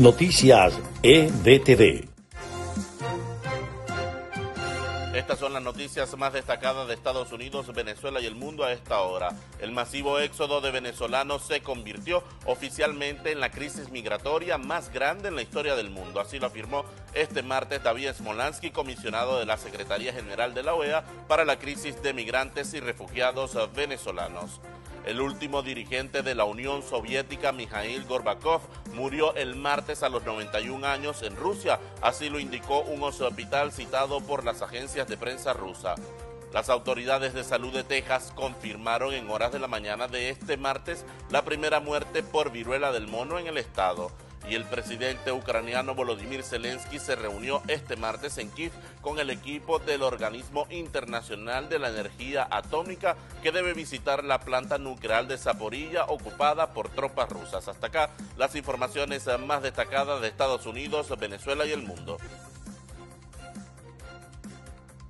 Noticias EDTV. Estas son las noticias más destacadas de Estados Unidos, Venezuela y el mundo a esta hora. El masivo éxodo de venezolanos se convirtió oficialmente en la crisis migratoria más grande en la historia del mundo. Así lo afirmó este martes David Smolansky, comisionado de la Secretaría General de la OEA para la crisis de migrantes y refugiados venezolanos. El último dirigente de la Unión Soviética, Mikhail Gorbachev, murió el martes a los 91 años en Rusia, así lo indicó un hospital citado por las agencias de prensa rusa. Las autoridades de salud de Texas confirmaron en horas de la mañana de este martes la primera muerte por viruela del mono en el estado y el presidente ucraniano Volodymyr Zelensky se reunió este martes en Kiev con el equipo del Organismo Internacional de la Energía Atómica que debe visitar la planta nuclear de Zaporilla ocupada por tropas rusas. Hasta acá las informaciones más destacadas de Estados Unidos, Venezuela y el mundo.